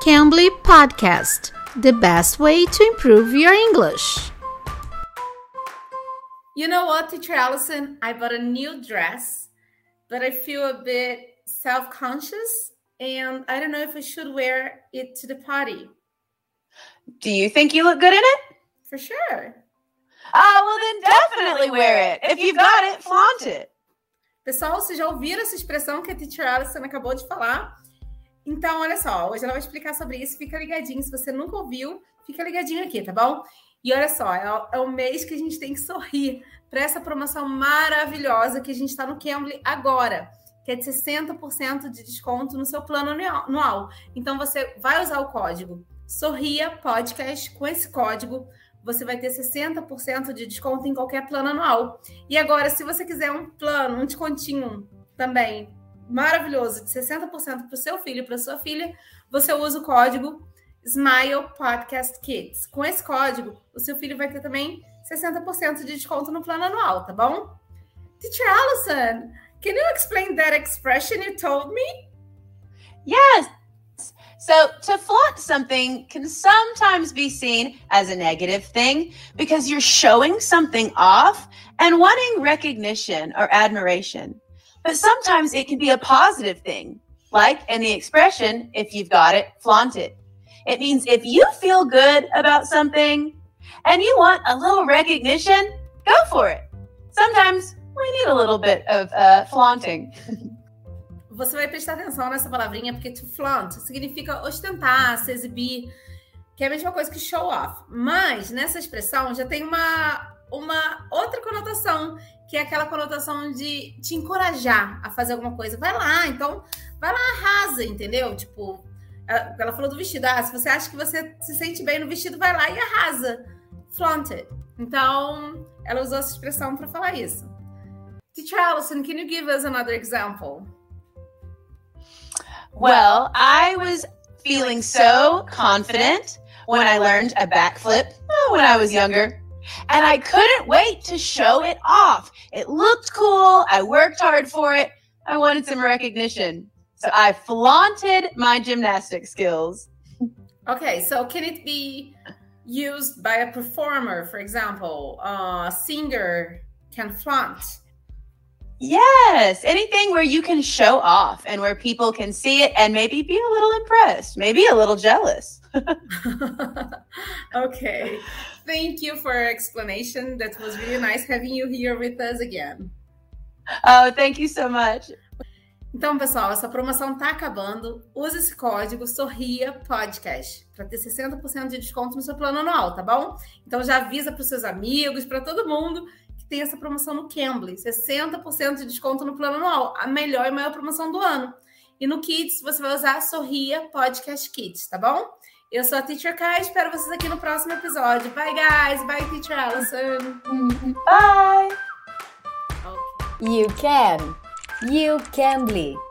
Cambly Podcast, the best way to improve your English. You know what, teacher Allison? I bought a new dress, but I feel a bit self conscious and I don't know if I should wear it to the party. Do you think you look good in it? For sure. Ah, well then definitely wear it. If you've got it, flaunt it. Pessoal, vocês já ouviram essa expressão que a teacher Allison acabou de falar? Então, olha só, hoje ela vai explicar sobre isso. Fica ligadinho. Se você nunca ouviu, fica ligadinho aqui, tá bom? E olha só, é, é o mês que a gente tem que sorrir para essa promoção maravilhosa que a gente está no Cambly agora, que é de 60% de desconto no seu plano anual. Então, você vai usar o código Sorria Podcast. Com esse código, você vai ter 60% de desconto em qualquer plano anual. E agora, se você quiser um plano, um descontinho também maravilhoso de 60% para o seu filho e para sua filha, você usa o código Smile Podcast Kids. Com esse código, o seu filho vai ter também 60% de desconto no plano anual, tá bom? Teacher Allison, can you explain that expression you told me? Yes. So, to flaunt something can sometimes be seen as a negative thing because you're showing something off and wanting recognition or admiration. But sometimes it can be a positive thing, like in the expression, if you've got it, flaunt it. It means if you feel good about something and you want a little recognition, go for it. Sometimes we need a little bit of uh, flaunting. Você vai prestar atenção nessa palavrinha, porque to flaunt significa ostentar, se exibir, que é a mesma coisa que show off. Mas nessa expressão já tem uma, uma outra conotação, que é aquela conotação de te encorajar a fazer alguma coisa. Vai lá, então, vai lá, arrasa, entendeu? Tipo, ela falou do vestido. Ah, se você acha que você se sente bem no vestido, vai lá e arrasa. Flaunt it. Então, ela usou essa expressão para falar isso. Teacher Allison, can you give us another example? Well, I was feeling so confident when I learned a backflip when I was younger. And I couldn't wait to show it off. It looked cool. I worked hard for it. I wanted some recognition. So I flaunted my gymnastic skills. Okay, so can it be used by a performer, for example? a singer can flaunt. Yes, anything where you can show off and where people can see it and maybe be a little impressed, maybe a little jealous. okay, thank you for your explanation. That was really nice having you here with us again. Oh, thank you so much. Então, pessoal, essa promoção tá acabando. Use esse código Sorria Podcast para ter 60% de desconto no seu plano anual, tá bom? Então já avisa para os seus amigos, para todo mundo tem essa promoção no Cambly, 60% de desconto no plano anual, a melhor e maior promoção do ano. E no Kids você vai usar Sorria Podcast Kids, tá bom? Eu sou a Teacher Kai, espero vocês aqui no próximo episódio. Bye, guys. Bye, Teacher Allison. Bye. Okay. You can. You can bleed.